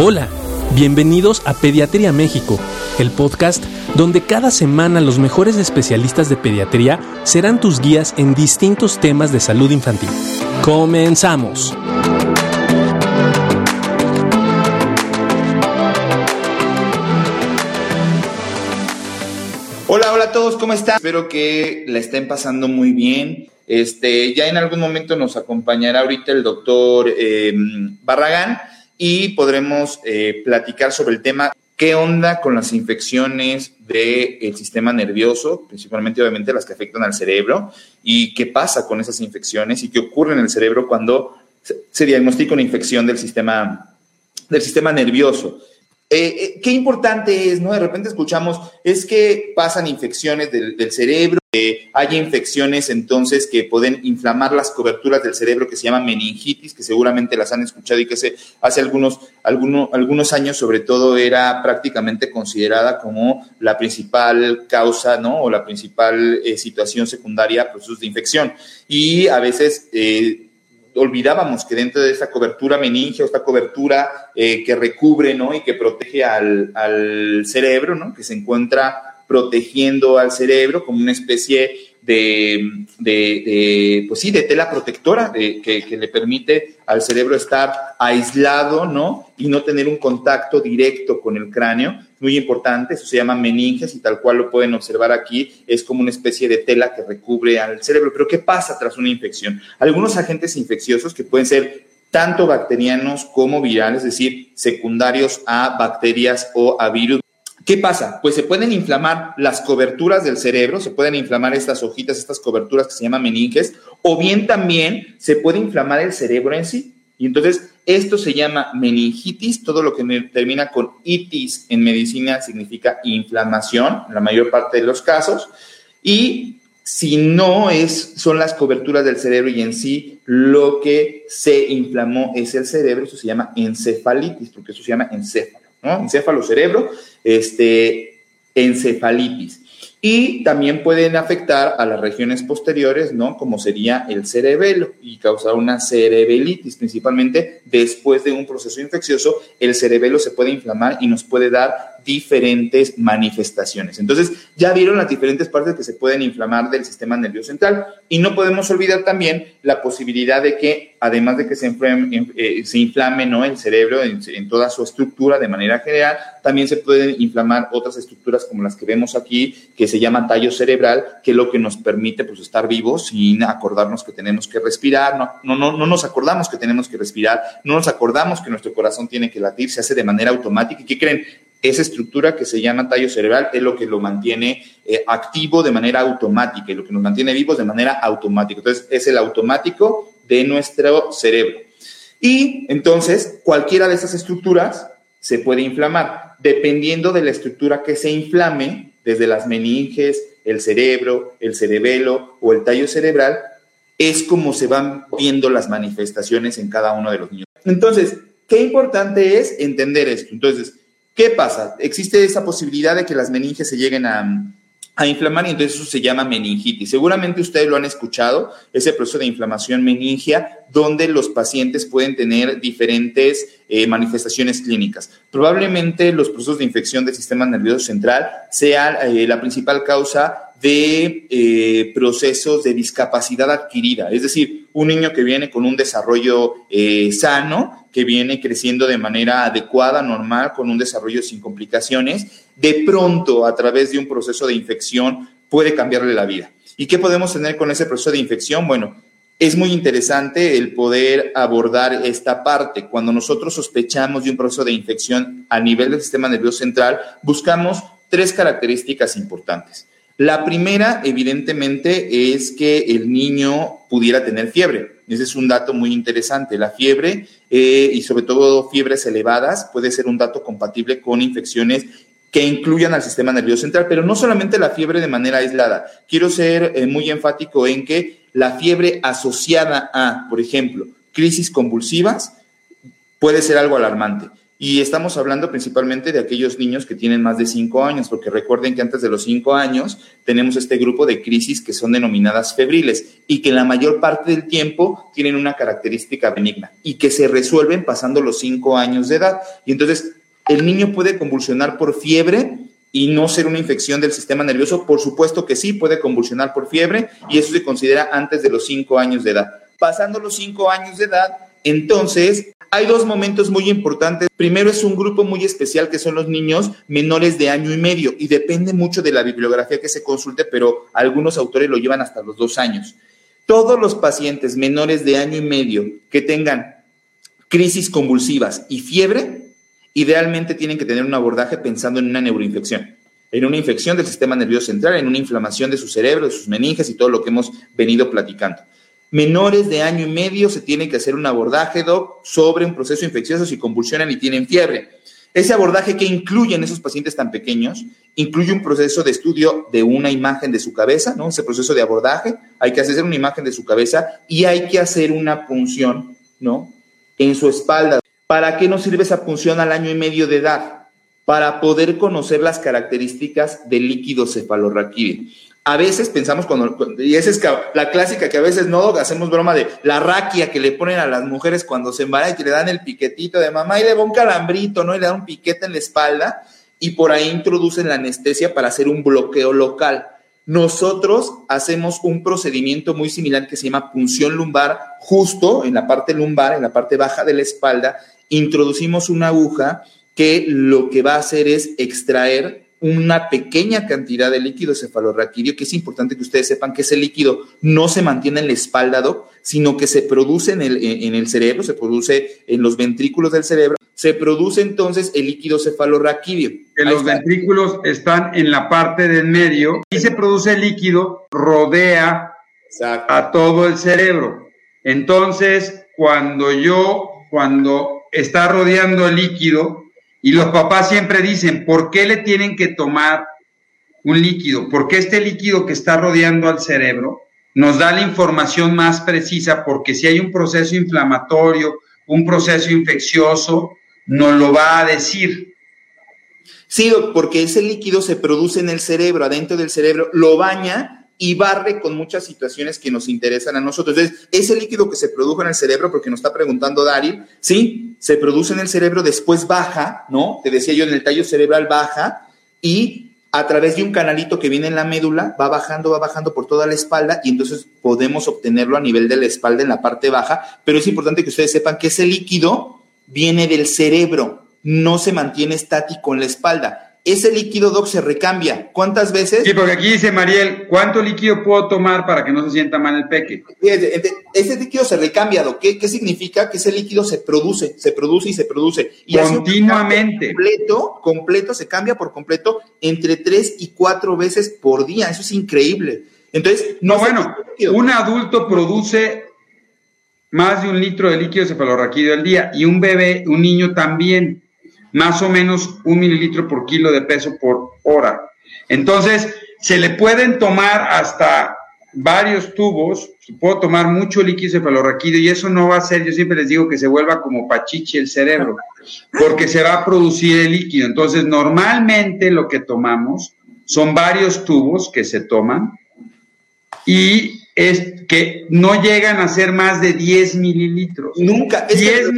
Hola, bienvenidos a Pediatría México, el podcast donde cada semana los mejores especialistas de pediatría serán tus guías en distintos temas de salud infantil. Comenzamos. Hola, hola a todos, ¿cómo están? Espero que la estén pasando muy bien. Este, ya en algún momento nos acompañará ahorita el doctor eh, Barragán y podremos eh, platicar sobre el tema qué onda con las infecciones del sistema nervioso, principalmente obviamente las que afectan al cerebro, y qué pasa con esas infecciones y qué ocurre en el cerebro cuando se diagnostica una infección del sistema, del sistema nervioso. Eh, eh, qué importante es, ¿no? De repente escuchamos, es que pasan infecciones del, cerebro, hay infecciones entonces que pueden inflamar las coberturas del cerebro que se llama meningitis, que seguramente las han escuchado y que hace, hace algunos, algunos, algunos años sobre todo era prácticamente considerada como la principal causa, ¿no? O la principal eh, situación secundaria a procesos de infección. Y a veces olvidábamos que dentro de esta cobertura meningia, esta cobertura eh, que recubre ¿no? y que protege al, al, cerebro, ¿no? que se encuentra protegiendo al cerebro como una especie de, de, pues sí, de tela protectora que, que, le permite al cerebro estar aislado, ¿no? Y no tener un contacto directo con el cráneo. Muy importante, eso se llama meninges y tal cual lo pueden observar aquí, es como una especie de tela que recubre al cerebro. Pero ¿qué pasa tras una infección? Algunos agentes infecciosos que pueden ser tanto bacterianos como virales, es decir, secundarios a bacterias o a virus, ¿Qué pasa? Pues se pueden inflamar las coberturas del cerebro, se pueden inflamar estas hojitas, estas coberturas que se llaman meninges, o bien también se puede inflamar el cerebro en sí. Y entonces esto se llama meningitis, todo lo que termina con itis en medicina significa inflamación, en la mayor parte de los casos. Y si no es, son las coberturas del cerebro y en sí lo que se inflamó es el cerebro, eso se llama encefalitis, porque eso se llama encéfalo. ¿No? Encéfalo, cerebro, este, encefalitis. Y también pueden afectar a las regiones posteriores, ¿no? Como sería el cerebelo y causar una cerebelitis, principalmente después de un proceso infeccioso, el cerebelo se puede inflamar y nos puede dar diferentes manifestaciones. Entonces, ya vieron las diferentes partes que se pueden inflamar del sistema nervioso central y no podemos olvidar también la posibilidad de que, además de que se inflame, eh, se inflame ¿no? el cerebro en, toda su estructura de manera general, también se pueden inflamar otras estructuras como las que vemos aquí, que se llama tallo cerebral, que es lo que nos permite pues, estar vivos sin acordarnos que tenemos que respirar, no, no, no, no nos acordamos que tenemos que respirar, no nos acordamos que nuestro corazón tiene que latir, se hace de manera automática. ¿Y qué creen? Esa estructura que se llama tallo cerebral es lo que lo mantiene eh, activo de manera automática y lo que nos mantiene vivos de manera automática. Entonces, es el automático de nuestro cerebro. Y entonces, cualquiera de esas estructuras se puede inflamar, dependiendo de la estructura que se inflame, desde las meninges, el cerebro, el cerebelo o el tallo cerebral, es como se van viendo las manifestaciones en cada uno de los niños. Entonces, qué importante es entender esto. Entonces, ¿Qué pasa? Existe esa posibilidad de que las meninges se lleguen a, inflamar y entonces eso se llama meningitis. Seguramente ustedes lo han escuchado, ese proceso de inflamación meningia, donde los pacientes pueden tener diferentes eh, manifestaciones clínicas. Probablemente los procesos de infección del sistema nervioso central sean eh, la principal causa de eh, procesos de discapacidad adquirida, es decir, un niño que viene con un desarrollo eh, sano, que viene creciendo de manera adecuada, normal, con un desarrollo sin complicaciones, de pronto a través de un proceso de infección puede cambiarle la vida. ¿Y qué podemos tener con ese proceso de infección? Bueno, es muy interesante el poder abordar esta parte. Cuando nosotros sospechamos de un proceso de infección a nivel del sistema nervioso central, buscamos tres características importantes. La primera, evidentemente, es que el niño pudiera tener fiebre. Ese es un dato muy interesante. La fiebre eh, y sobre todo fiebres elevadas puede ser un dato compatible con infecciones que incluyan al sistema nervioso central, pero no solamente la fiebre de manera aislada. Quiero ser eh, muy enfático en que la fiebre asociada a, por ejemplo, crisis convulsivas puede ser algo alarmante. Y estamos hablando principalmente de aquellos niños que tienen más de 5 años, porque recuerden que antes de los 5 años tenemos este grupo de crisis que son denominadas febriles y que la mayor parte del tiempo tienen una característica benigna y que se resuelven pasando los 5 años de edad. Y entonces el niño puede convulsionar por fiebre y no ser una infección del sistema nervioso. Por supuesto que sí, puede convulsionar por fiebre y eso se considera antes de los 5 años de edad. Pasando los 5 años de edad, entonces hay dos momentos muy importantes. Primero es un grupo muy especial que son los niños menores de año y medio y depende mucho de la bibliografía que se consulte, pero algunos autores lo llevan hasta los dos años. Todos los pacientes menores de año y medio que tengan crisis convulsivas y fiebre, idealmente tienen que tener un abordaje pensando en una neuroinfección, en una infección del sistema nervioso central, en una inflamación de su cerebro, de sus meninges y todo lo que hemos venido platicando menores de año y medio se tiene que hacer un abordaje, sobre un proceso infeccioso si convulsionan y tienen fiebre. Ese abordaje que incluye en esos pacientes tan pequeños, incluye un proceso de estudio de una imagen de su cabeza, ¿no? Ese proceso de abordaje, hay que hacer una imagen de su cabeza y hay que hacer una punción, ¿no? En su espalda. ¿Para qué nos sirve esa punción al año y medio de edad? Para poder conocer las características del líquido cefalorraquídeo a veces pensamos cuando, y esa es la clásica que a veces no hacemos broma de la raquia que le ponen a las mujeres cuando se embarazan y que le dan el piquetito de mamá y le da un calambrito, ¿no? Y le dan un piquete en la espalda y por ahí introducen la anestesia para hacer un bloqueo local. Nosotros hacemos un procedimiento muy similar que se llama punción lumbar, justo en la parte lumbar, en la parte baja de la espalda, introducimos una aguja que lo que va a hacer es extraer una pequeña cantidad de líquido cefalorraquídeo, que es importante que ustedes sepan que ese líquido no se mantiene en la espalda, sino que se produce en el, en el cerebro, se produce en los ventrículos del cerebro, se produce entonces el líquido cefalorraquídeo. Que los ventrículos están en la parte del medio y se produce el líquido, rodea a todo el cerebro. Entonces, cuando yo, cuando está rodeando el líquido, y los papás siempre dicen, ¿por qué le tienen que tomar un líquido? Porque este líquido que está rodeando al cerebro nos da la información más precisa, porque si hay un proceso inflamatorio, un proceso infeccioso, nos lo va a decir. Sí, porque ese líquido se produce en el cerebro, adentro del cerebro, lo baña y barre con muchas situaciones que nos interesan a nosotros. Entonces, ese líquido que se produjo en el cerebro, porque nos está preguntando Daryl, sí, se produce en el cerebro, después baja, ¿no? Te decía yo, en el tallo cerebral baja y a través de un canalito que viene en la médula, va bajando, va bajando por toda la espalda y entonces podemos obtenerlo a nivel de la espalda en la parte baja, pero es importante que ustedes sepan que ese líquido viene del cerebro, no se mantiene estático en la espalda ese líquido, Doc, se recambia. ¿Cuántas veces? Sí, porque aquí dice Mariel, ¿cuánto líquido puedo tomar para que no se sienta mal el peque? Ese líquido se recambia, Doc. ¿Qué, significa? Que ese líquido se produce, se produce y se produce. Y Continuamente. Completo, completo, se cambia por completo entre tres y cuatro veces por día. Eso es increíble. Entonces, no, bueno, un adulto produce más de un litro de líquido cefalorraquídeo al día y un bebé, un niño también más o menos un mililitro por kilo de peso por hora. Entonces, se le pueden tomar hasta varios tubos, se puede tomar mucho líquido cefalorraquídeo y eso no va a ser, yo siempre les digo que se vuelva como pachiche el cerebro, porque se va a producir el líquido. Entonces, normalmente lo que tomamos son varios tubos que se toman y es que no llegan a ser más de 10 mililitros. Nunca. 10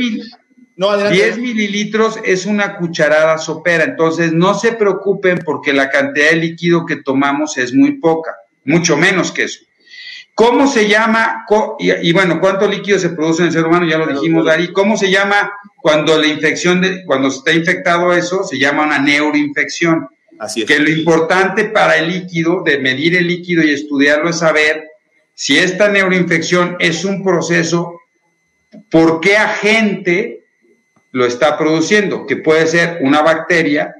mililitros. 10 mililitros es una cucharada sopera, entonces no se preocupen porque la cantidad de líquido que tomamos es muy poca, mucho menos que eso. ¿Cómo se llama? Y, bueno, ¿cuánto líquido se produce en el ser humano? Ya lo dijimos, Dari. ¿Cómo se llama cuando la infección, de, cuando está infectado eso? Se llama una neuroinfección. Así es. Que lo importante para el líquido, de medir el líquido y estudiarlo, es saber si esta neuroinfección es un proceso, por qué agente lo está produciendo, que puede ser una bacteria,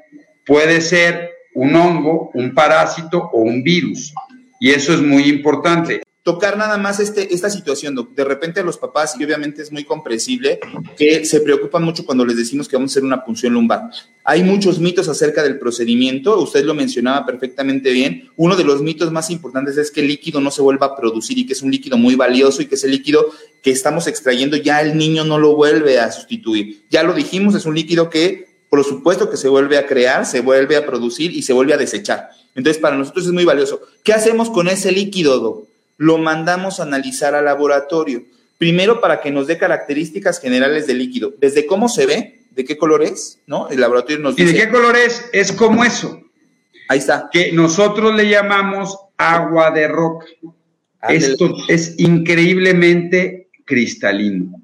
puede ser un hongo, un parásito o un virus. Y eso es muy importante. Tocar nada más este, esta situación, De repente a los papás, y obviamente es muy comprensible, que se preocupan mucho cuando les decimos que vamos a hacer una punción lumbar. Hay muchos mitos acerca del procedimiento, usted lo mencionaba perfectamente bien. Uno de los mitos más importantes es que el líquido no se vuelva a producir y que es un líquido muy valioso y que ese líquido que estamos extrayendo ya el niño no lo vuelve a sustituir. Ya lo dijimos, es un líquido que por supuesto que se vuelve a crear, se vuelve a producir y se vuelve a desechar. Entonces, para nosotros es muy valioso. ¿Qué hacemos con ese líquido, lo mandamos a analizar al laboratorio. Primero para que nos dé características generales del líquido, desde cómo se ve, de qué color es, ¿no? El laboratorio nos dice. ¿Y de qué color es? Es como eso. Ahí está. Que nosotros le llamamos agua de roca. Esto es increíblemente cristalino.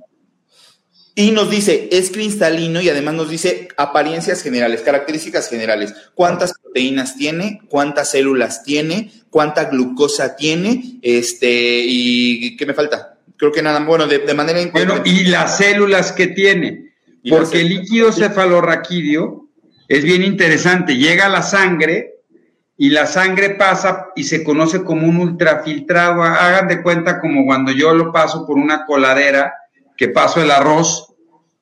Y nos dice, es cristalino y además nos dice apariencias generales, características generales. ¿Cuántas proteínas tiene? ¿Cuántas células tiene? ¿Cuánta glucosa tiene? Este, ¿y qué me falta? Creo que nada, bueno, de, manera... Bueno, y las células que tiene. Porque el líquido cefalorraquídeo es bien interesante. Llega a la sangre y la sangre pasa y se conoce como un ultrafiltrado. Hagan de cuenta como cuando yo lo paso por una coladera que paso el arroz,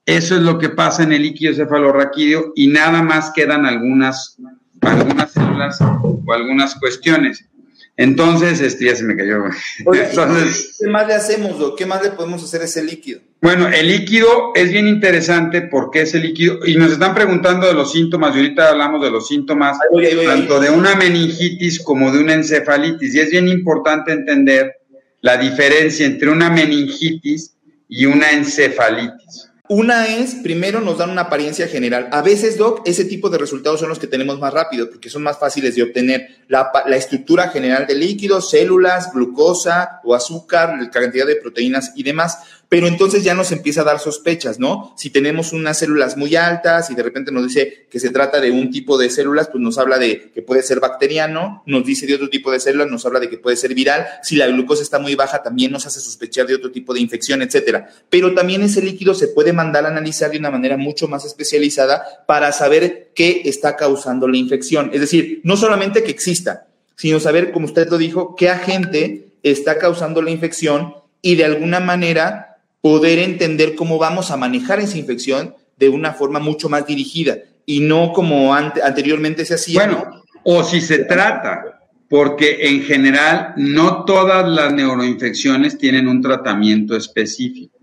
eso es lo que pasa en el líquido cefalorraquídeo y nada más quedan algunas, algunas células o algunas cuestiones. Entonces, este ya se me cayó. ¿Qué más le hacemos, ¿Qué más le podemos hacer a ese líquido? Bueno, el líquido es bien interesante porque ese líquido, y nos están preguntando de los síntomas, y ahorita hablamos de los síntomas, tanto de una meningitis como de una encefalitis, y es bien importante entender la diferencia entre una meningitis y una encefalitis. Una es, primero nos dan una apariencia general. A veces, Doc, ese tipo de resultados son los que tenemos más rápido, porque son más fáciles de obtener. La, estructura general del líquido, células, glucosa o azúcar, la cantidad de proteínas y demás pero entonces ya nos empieza a dar sospechas, ¿no? Si tenemos unas células muy altas y de repente nos dice que se trata de un tipo de células, pues nos habla de que puede ser bacteriano, nos dice de otro tipo de células, nos habla de que puede ser viral, si la glucosa está muy baja también nos hace sospechar de otro tipo de infección, etcétera. Pero también ese líquido se puede mandar a analizar de una manera mucho más especializada para saber qué está causando la infección. Es decir, no solamente que exista, sino saber, como usted lo dijo, qué agente está causando la infección y de alguna manera poder entender cómo vamos a manejar esa infección de una forma mucho más dirigida y no como anteriormente se hacía. Bueno, o si se trata, porque en general no todas las neuroinfecciones tienen un tratamiento específico,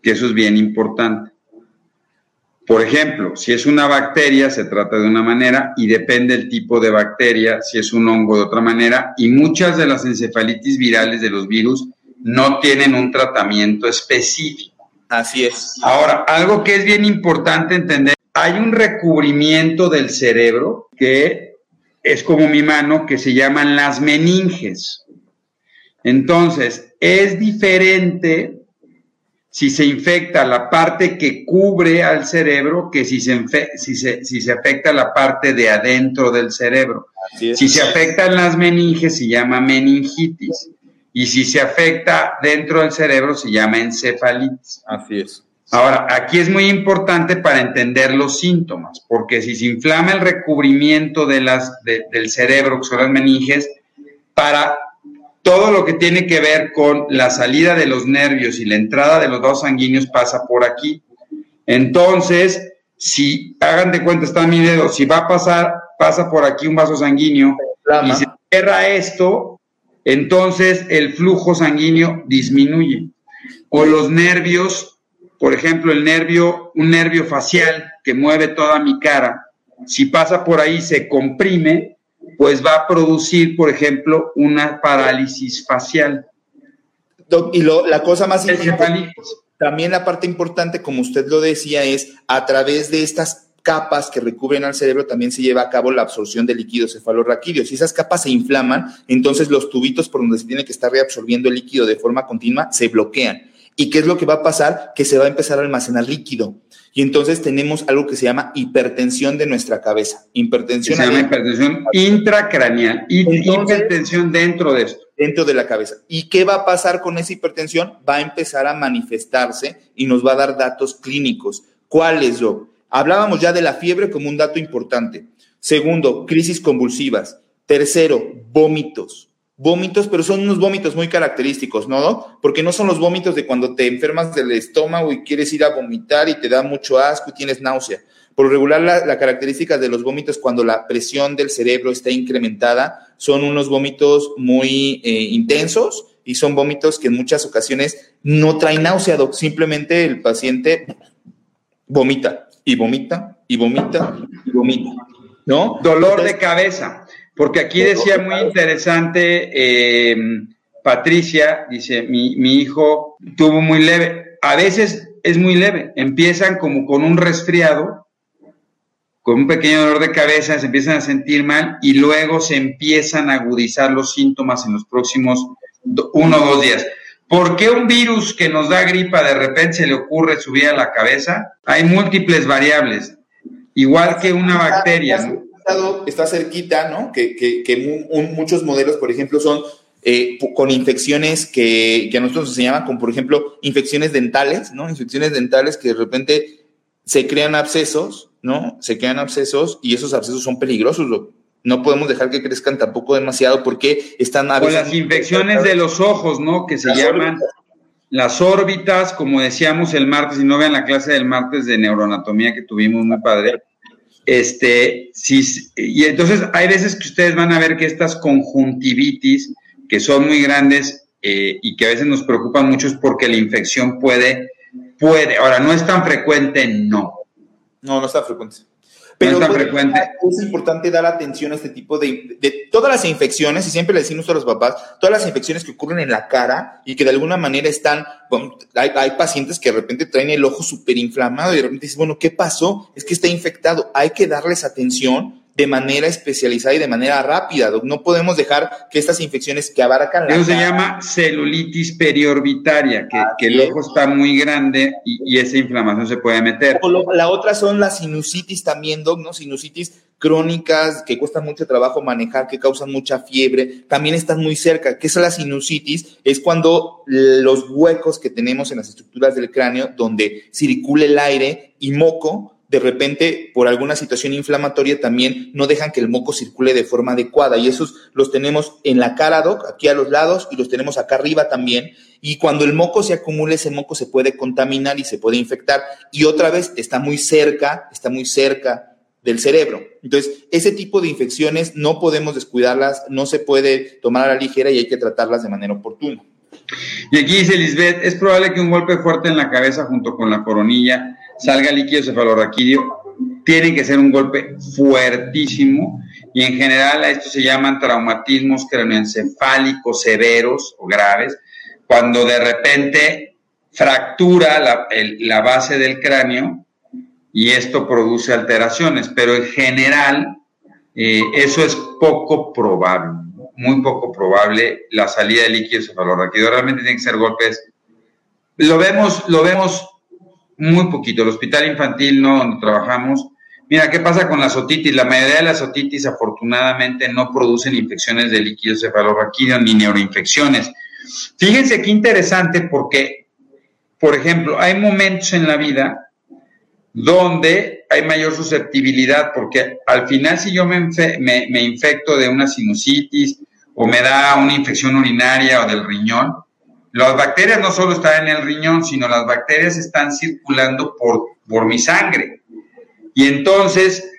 que eso es bien importante. Por ejemplo, si es una bacteria, se trata de una manera y depende el tipo de bacteria, si es un hongo de otra manera, y muchas de las encefalitis virales de los virus no tienen un tratamiento específico. Así es. Ahora, algo que es bien importante entender, hay un recubrimiento del cerebro que es como mi mano, que se llaman las meninges. Entonces, es diferente si se infecta la parte que cubre al cerebro que si se, si se, si se afecta la parte de adentro del cerebro. Si se afectan las meninges, se llama meningitis y si se afecta dentro del cerebro se llama encefalitis. Así es. Ahora, aquí es muy importante para entender los síntomas, porque si se inflama el recubrimiento de las, del cerebro, que son las meninges, para todo lo que tiene que ver con la salida de los nervios y la entrada de los dos sanguíneos pasa por aquí. Entonces, si hagan de cuenta, está mi dedo, si va a pasar, pasa por aquí un vaso sanguíneo y se cierra esto, entonces el flujo sanguíneo disminuye. O los nervios, por ejemplo, el nervio, un nervio facial que mueve toda mi cara, si pasa por ahí se comprime, pues va a producir, por ejemplo, una parálisis facial. Y la cosa más importante, también la parte importante, como usted lo decía, es a través de estas capas que recubren al cerebro también se lleva a cabo la absorción de líquido cefalorraquídeo. Si esas capas se inflaman, entonces los tubitos por donde se tiene que estar reabsorbiendo el líquido de forma continua se bloquean. ¿Y qué es lo que va a pasar? Que se va a empezar a almacenar líquido. Y entonces tenemos algo que se llama hipertensión de nuestra cabeza. Hipertensión. Se llama hipertensión intracraneal. hipertensión dentro de esto. Dentro de la cabeza. ¿Y qué va a pasar con esa hipertensión? Va a empezar a manifestarse y nos va a dar datos clínicos. ¿Cuáles, yo? Hablábamos ya de la fiebre como un dato importante. Segundo, crisis convulsivas. Tercero, vómitos. vómitos, pero son unos vómitos muy característicos, ¿no? Porque no son los vómitos de cuando te enfermas del estómago y quieres ir a vomitar y te da mucho asco y tienes náusea. Por regular, la, característica de los vómitos cuando la presión del cerebro está incrementada son unos vómitos muy eh, intensos y son vómitos que en muchas ocasiones no traen náusea, simplemente el paciente vomita y vomita y vomita y vomita, ¿no? Dolor de cabeza, porque aquí decía muy interesante eh, Patricia, dice, mi, mi hijo tuvo muy leve, a veces es muy leve, empiezan como con un resfriado, con un pequeño dolor de cabeza, se empiezan a sentir mal y luego se empiezan a agudizar los síntomas en los próximos uno o dos días. ¿Por qué un virus que nos da gripa de repente se le ocurre subir a la cabeza? Hay múltiples variables, igual que una bacteria. Está cerquita, ¿no? Que, muchos modelos, por ejemplo, son eh, con infecciones que, que, a nosotros se llaman como, por ejemplo, infecciones dentales, ¿no? Infecciones dentales que de repente se crean abscesos, ¿no? Se crean abscesos y esos abscesos son peligrosos no podemos dejar que crezcan tampoco demasiado porque están a las infecciones de los ojos, ¿no? Que se llaman las órbitas, como decíamos el martes, y no vean la clase del martes de neuroanatomía que tuvimos muy padre. Este, sí, y entonces hay veces que ustedes van a ver que estas conjuntivitis, que son muy grandes eh, y que a veces nos preocupan mucho, es porque la infección puede, puede, ahora no es tan frecuente, no. No, no está frecuente. Pero es importante dar atención a este tipo de, de, todas las infecciones, y siempre le decimos a los papás, todas las infecciones que ocurren en la cara y que de alguna manera están, hay, hay, pacientes que de repente traen el ojo súper inflamado y de repente dicen, bueno, ¿qué pasó? Es que está infectado. Hay que darles atención de manera especializada y de manera rápida. No podemos dejar que estas infecciones que abarcan la. Eso se llama celulitis periorbitaria, que, el ojo está muy grande y, esa inflamación se puede meter. la otra son las sinusitis también, Doc, ¿no? Sinusitis crónicas que cuestan mucho trabajo manejar, que causan mucha fiebre, también están muy cerca. ¿Qué es la sinusitis? Es cuando los huecos que tenemos en las estructuras del cráneo, donde circula el aire y moco, de repente, por alguna situación inflamatoria, también no dejan que el moco circule de forma adecuada. Y esos los tenemos en la cara, aquí a los lados, y los tenemos acá arriba también. Y cuando el moco se acumula, ese moco se puede contaminar y se puede infectar. Y otra vez está muy cerca, está muy cerca del cerebro. Entonces, ese tipo de infecciones no podemos descuidarlas, no se puede tomar a la ligera y hay que tratarlas de manera oportuna. Y aquí dice Lisbeth, es probable que un golpe fuerte en la cabeza junto con la coronilla salga líquido cefalorraquídeo, tiene que ser un golpe fuertísimo y en general a esto se llaman traumatismos craneoencefálicos severos o graves, cuando de repente fractura la, base del cráneo y esto produce alteraciones, pero en general eh, eso es poco probable, muy poco probable la salida de líquido cefalorraquídeo. Realmente tienen que ser golpes. Lo vemos, lo vemos muy poquito. El hospital infantil, no, donde trabajamos. Mira, ¿qué pasa con las otitis? La mayoría de las otitis, afortunadamente, no producen infecciones de líquido cefalorraquídeo ni neuroinfecciones. Fíjense qué interesante porque, por ejemplo, hay momentos en la vida donde hay mayor susceptibilidad, porque al final si yo me, me, me infecto de una sinusitis o me da una infección urinaria o del riñón, las bacterias no solo están en el riñón, sino las bacterias están circulando por, por mi sangre. Y entonces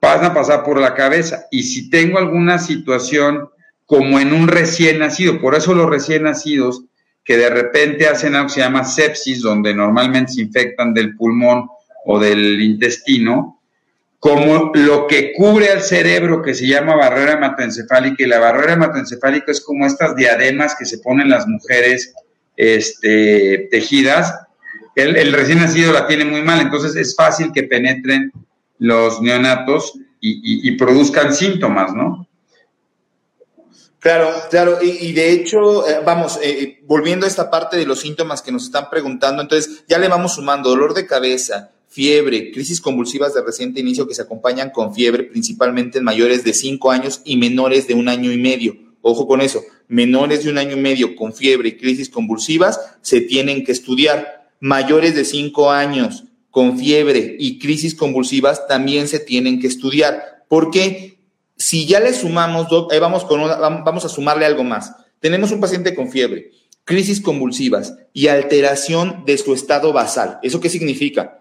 van a pasar por la cabeza. Y si tengo alguna situación como en un recién nacido, por eso los recién nacidos que de repente hacen algo que se llama sepsis, donde normalmente se infectan del pulmón o del intestino, como lo que cubre al cerebro que se llama barrera hematoencefálica y la barrera hematoencefálica es como estas diademas que se ponen las mujeres este, tejidas. El, recién nacido la tiene muy mal, entonces es fácil que penetren los neonatos y, produzcan síntomas, ¿no? Claro, claro, y, de hecho, eh, vamos, eh, volviendo a esta parte de los síntomas que nos están preguntando, entonces ya le vamos sumando dolor de cabeza, fiebre, crisis convulsivas de reciente inicio que se acompañan con fiebre, principalmente en mayores de 5 años y menores de un año y medio. Ojo con eso, menores de un año y medio con fiebre y crisis convulsivas se tienen que estudiar. Mayores de 5 años con fiebre y crisis convulsivas también se tienen que estudiar. ¿Por qué? Si ya le sumamos, vamos, con vamos a sumarle algo más. Tenemos un paciente con fiebre, crisis convulsivas y alteración de su estado basal. ¿Eso qué significa?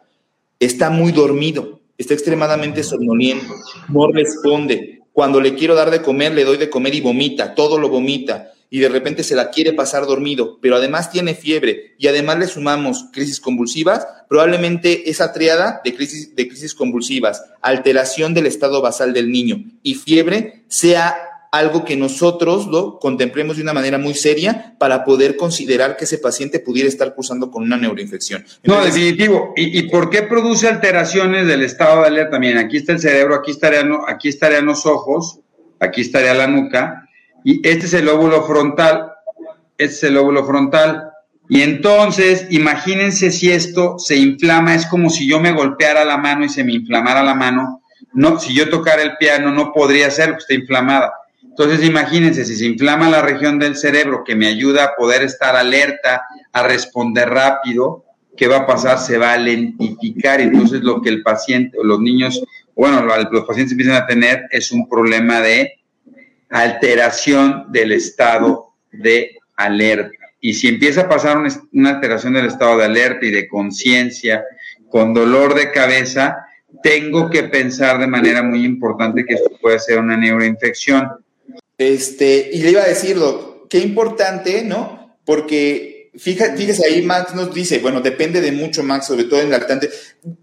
Está muy dormido, está extremadamente somnoliento, no responde. Cuando le quiero dar de comer, le doy de comer y vomita, todo lo vomita y de repente se la quiere pasar dormido, pero además tiene fiebre y además le sumamos crisis convulsivas, probablemente esa triada de crisis, de crisis convulsivas, alteración del estado basal del niño y fiebre sea algo que nosotros lo contemplemos de una manera muy seria para poder considerar que ese paciente pudiera estar cursando con una neuroinfección. no, definitivo. ¿Y, por qué produce alteraciones del estado de alerta? Miren, aquí está el cerebro, aquí estarían, aquí estarían los ojos, aquí estaría la nuca, y este es el lóbulo frontal, este es el lóbulo frontal. Y entonces, imagínense si esto se inflama, es como si yo me golpeara la mano y se me inflamara la mano. No, si yo tocara el piano no podría ser, porque está inflamada. Entonces, imagínense, si se inflama la región del cerebro que me ayuda a poder estar alerta, a responder rápido, ¿qué va a pasar? Se va a lentificar. Entonces, lo que el paciente, o los niños, bueno, los pacientes empiezan a tener es un problema de alteración del estado de alerta. Y si empieza a pasar una, alteración del estado de alerta y de conciencia, con dolor de cabeza, tengo que pensar de manera muy importante que esto puede ser una neuroinfección. Este, y le iba a decirlo, qué importante, ¿no? Porque fíjese ahí, Max nos dice, bueno, depende de mucho, Max, sobre todo en lactante,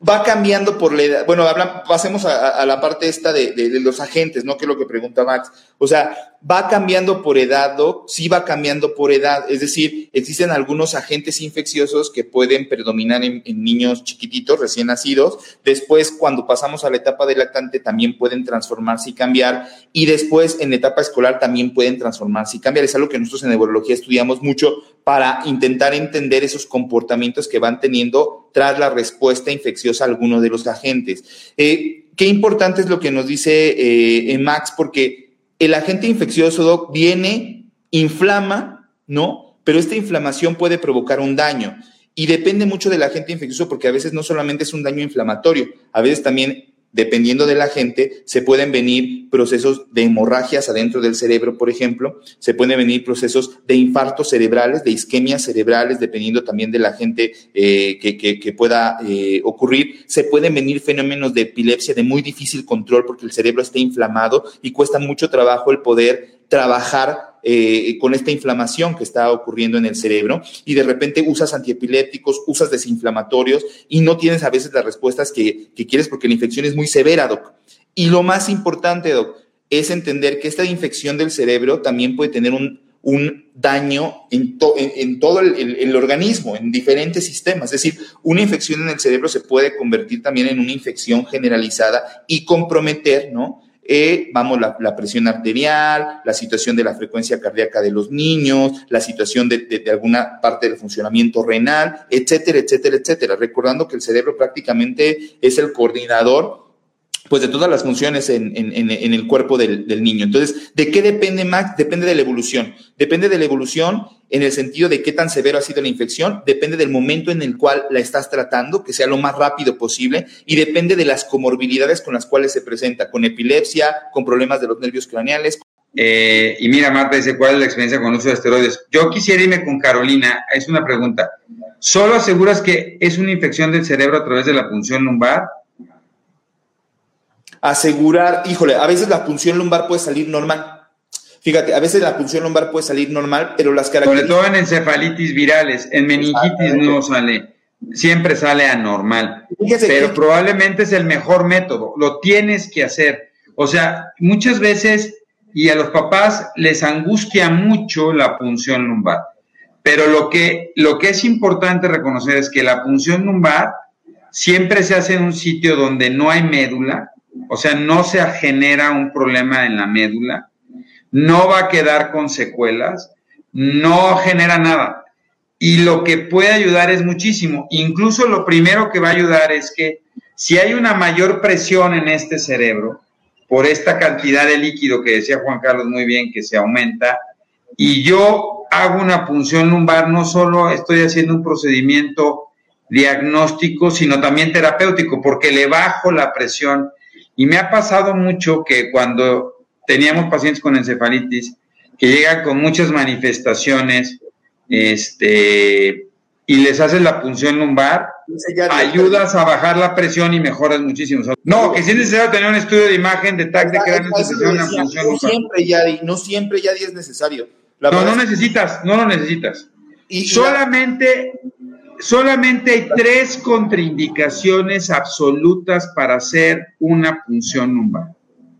va cambiando por la edad. Bueno, habla, pasemos a, la parte esta de, de, los agentes, ¿no? Que es lo que pregunta Max. O sea, va cambiando por edad, Doc, sí va cambiando por edad. Es decir, existen algunos agentes infecciosos que pueden predominar en, niños chiquititos, recién nacidos. Después, cuando pasamos a la etapa de lactante, también pueden transformarse y cambiar. Y después, en etapa escolar, también pueden transformarse y cambiar. Es algo que nosotros en neurología estudiamos mucho para intentar entender esos comportamientos que van teniendo tras la respuesta infecciosa a alguno de los agentes. Eh, qué importante es lo que nos dice eh, Max, porque el agente infeccioso, viene, inflama, ¿no? Pero esta inflamación puede provocar un daño. Y depende mucho del agente infeccioso porque a veces no solamente es un daño inflamatorio, a veces también, dependiendo del agente, se pueden venir procesos de hemorragias adentro del cerebro, por ejemplo, se pueden venir procesos de infartos cerebrales, de isquemias cerebrales, dependiendo también del agente eh, que, pueda eh, ocurrir. Se pueden venir fenómenos de epilepsia de muy difícil control porque el cerebro está inflamado y cuesta mucho trabajo el poder trabajar eh, con esta inflamación que está ocurriendo en el cerebro y de repente usas antiepilépticos, usas desinflamatorios y no tienes a veces las respuestas que, quieres porque la infección es muy severa, Doc. Y lo más importante, Doc, es entender que esta infección del cerebro también puede tener un, daño en, todo el, el, organismo, en diferentes sistemas. Es decir, una infección en el cerebro se puede convertir también en una infección generalizada y comprometer, ¿no? Eh, vamos, la, presión arterial, la situación de la frecuencia cardíaca de los niños, la situación de, alguna parte del funcionamiento renal, etcétera, etcétera, etcétera. Recordando que el cerebro prácticamente es el coordinador pues de todas las funciones en, el cuerpo del, niño. Entonces, ¿de qué depende, Max? Depende de la evolución. Depende de la evolución en el sentido de qué tan severo ha sido la infección, depende del momento en el cual la estás tratando, que sea lo más rápido posible, y depende de las comorbilidades con las cuales se presenta, con epilepsia, con problemas de los nervios craneales. Eh, y mira, Marta dice, ¿cuál es la experiencia con uso de esteroides? Yo quisiera irme con Carolina, es una pregunta. ¿Solo aseguras que es una infección del cerebro a través de la punción lumbar? Asegurar, híjole, a veces la punción lumbar puede salir normal Fíjate, a veces la punción lumbar puede salir normal, pero las características... Sobre todo en encefalitis virales, en meningitis no sale, siempre sale anormal. pero probablemente es el mejor método, lo tienes que hacer. O sea, muchas veces, y a los papás les angustia mucho la punción lumbar. Pero lo que, lo que es importante reconocer es que la punción lumbar siempre se hace en un sitio donde no hay médula, o sea, no se genera un problema en la médula no va a quedar con secuelas, no genera nada. Y lo que puede ayudar es muchísimo. Incluso lo primero que va a ayudar es que si hay una mayor presión en este cerebro, por esta cantidad de líquido que decía Juan Carlos muy bien que se aumenta, y yo hago una punción lumbar, no solo estoy haciendo un procedimiento diagnóstico, sino también terapéutico, porque le bajo la presión. Y me ha pasado mucho que cuando teníamos pacientes con encefalitis que llegan con muchas manifestaciones, este, y les haces la punción lumbar, ayudas a bajar la presión y mejoras muchísimo. No, que si es necesario tener un estudio de imagen de TAC de necesario una punción no Siempre, ya, no siempre es necesario. no, no necesitas, no lo necesitas. Y, solamente, solamente hay tres contraindicaciones absolutas para hacer una punción lumbar.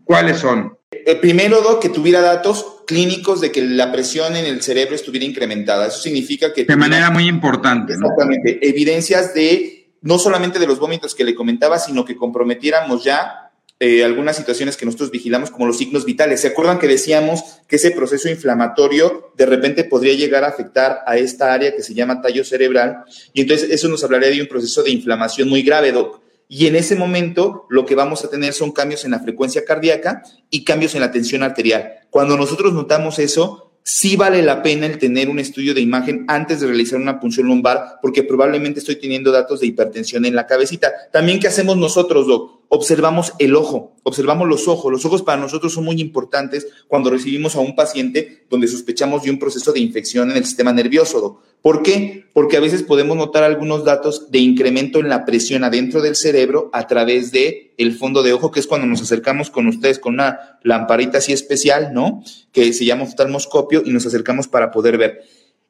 ¿Cuáles son? El primero, Doc, que tuviera datos clínicos de que la presión en el cerebro estuviera incrementada. Eso significa que... De manera muy importante. Exactamente. Evidencias de, no solamente de los vómitos que le comentaba, sino que comprometiéramos ya eh, algunas situaciones que nosotros vigilamos como los signos vitales. ¿Se acuerdan que decíamos que ese proceso inflamatorio de repente podría llegar a afectar a esta área que se llama tallo cerebral? Y entonces eso nos hablaría de un proceso de inflamación muy grave, Doc. Y en ese momento lo que vamos a tener son cambios en la frecuencia cardíaca y cambios en la tensión arterial. Cuando nosotros notamos eso, sí vale la pena el tener un estudio de imagen antes de realizar una punción lumbar, porque probablemente estoy teniendo datos de hipertensión en la cabecita. También, ¿qué hacemos nosotros, Doc? Observamos el ojo, observamos los ojos. Los ojos para nosotros son muy importantes cuando recibimos a un paciente donde sospechamos de un proceso de infección en el sistema nervioso. ¿Por qué? Porque a veces podemos notar algunos datos de incremento en la presión adentro del cerebro a través de el fondo de ojo, que es cuando nos acercamos con ustedes con una lamparita así especial, ¿no? Que se llama oftalmoscopio y nos acercamos para poder ver.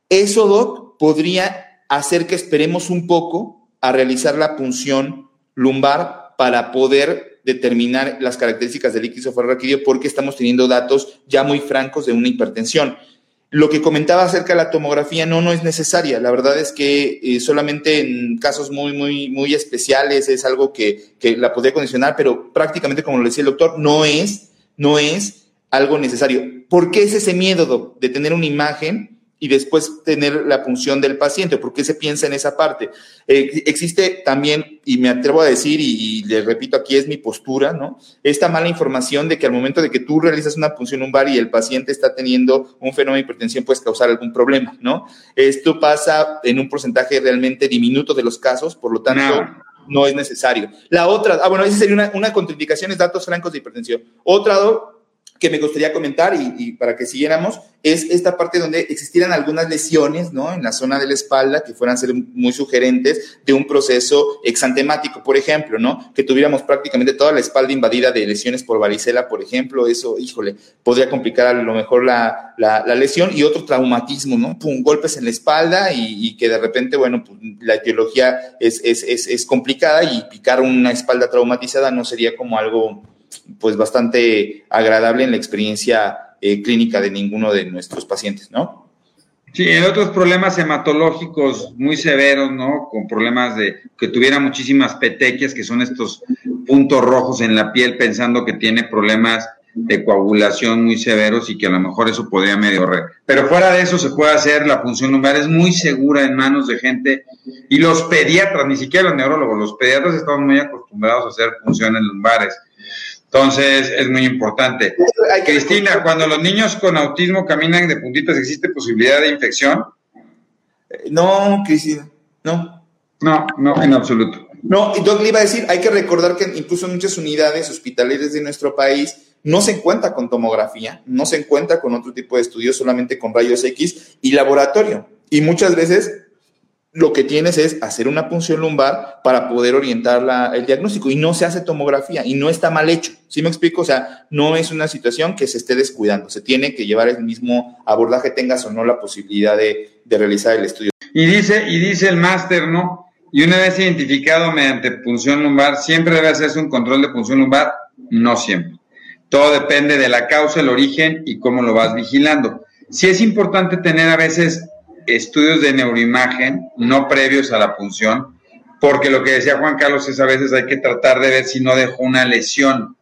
Eso, Doc, podría hacer que esperemos un poco a realizar la punción lumbar para poder determinar las características del líquido raquídeo porque estamos teniendo datos ya muy francos de una hipertensión. Lo que comentaba acerca de la tomografía no, no es necesaria. La verdad es que eh, solamente en casos muy, muy, muy especiales es algo que, que, la podría condicionar, pero prácticamente, como lo decía el doctor, no es, no es algo necesario. ¿Por qué es ese miedo de tener una imagen y después tener la punción del paciente. ¿Por qué se piensa en esa parte? Eh, existe también, y me atrevo a decir, y, le repito, aquí es mi postura, ¿no? Esta mala información de que al momento de que tú realizas una punción lumbar y el paciente está teniendo un fenómeno de hipertensión, puedes causar algún problema, ¿no? Esto pasa en un porcentaje realmente diminuto de los casos, por lo tanto... No. es necesario. La otra, ah, bueno, esa sería una, una contraindicación, es datos francos de hipertensión. Otra, que me gustaría comentar y, para que siguiéramos es esta parte donde existieran algunas lesiones ¿no? en la zona de la espalda que fueran ser muy sugerentes de un proceso exantemático, por ejemplo, ¿no? que tuviéramos prácticamente toda la espalda invadida de lesiones por varicela, por ejemplo, eso, híjole, podría complicar a lo mejor la, la, lesión y otro traumatismo, ¿no? Pum, golpes en la espalda y, que de repente, bueno, pues, la etiología es, es, es, es complicada y picar una espalda traumatizada no sería como algo pues bastante agradable en la experiencia eh, clínica de ninguno de nuestros pacientes, ¿no? Sí, hay otros problemas hematológicos muy severos, ¿no? Con problemas de que tuviera muchísimas petequias, que son estos puntos rojos en la piel, pensando que tiene problemas de coagulación muy severos y que a lo mejor eso podría medio re. Pero fuera de eso se puede hacer la función lumbar, es muy segura en manos de gente y los pediatras, ni siquiera los neurólogos, los pediatras están muy acostumbrados a hacer funciones lumbares. Entonces, es muy importante. Cristina, cuando los niños con autismo caminan de puntitas, ¿existe posibilidad de infección? Eh, no, Cristina, no. No, no, en absoluto. No, y Doc le iba a decir, hay que recordar que incluso en muchas unidades hospitalarias de nuestro país no se encuentra con tomografía, no se encuentra con otro tipo de estudios, solamente con rayos X y laboratorio. Y muchas veces lo que tienes es hacer una punción lumbar para poder orientar el diagnóstico y no se hace tomografía y no está mal hecho. ¿Sí me explico? O sea, no es una situación que se esté descuidando. Se tiene que llevar el mismo abordaje, tengas o no la posibilidad de, realizar el estudio. Y dice, y dice el máster, ¿no? Y una vez identificado mediante punción lumbar, ¿siempre debe hacerse un control de punción lumbar? No siempre. Todo depende de la causa, el origen y cómo lo vas vigilando. Sí es importante tener a veces estudios de neuroimagen no previos a la punción, porque lo que decía Juan Carlos es a veces hay que tratar de ver si no dejó una lesión.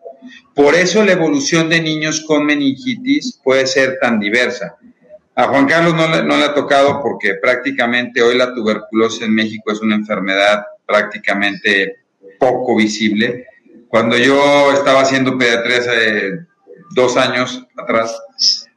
Por eso la evolución de niños con meningitis puede ser tan diversa. A Juan Carlos no le, no le ha tocado porque prácticamente hoy la tuberculosis en México es una enfermedad prácticamente poco visible. Cuando yo estaba haciendo pediatría hace dos años atrás,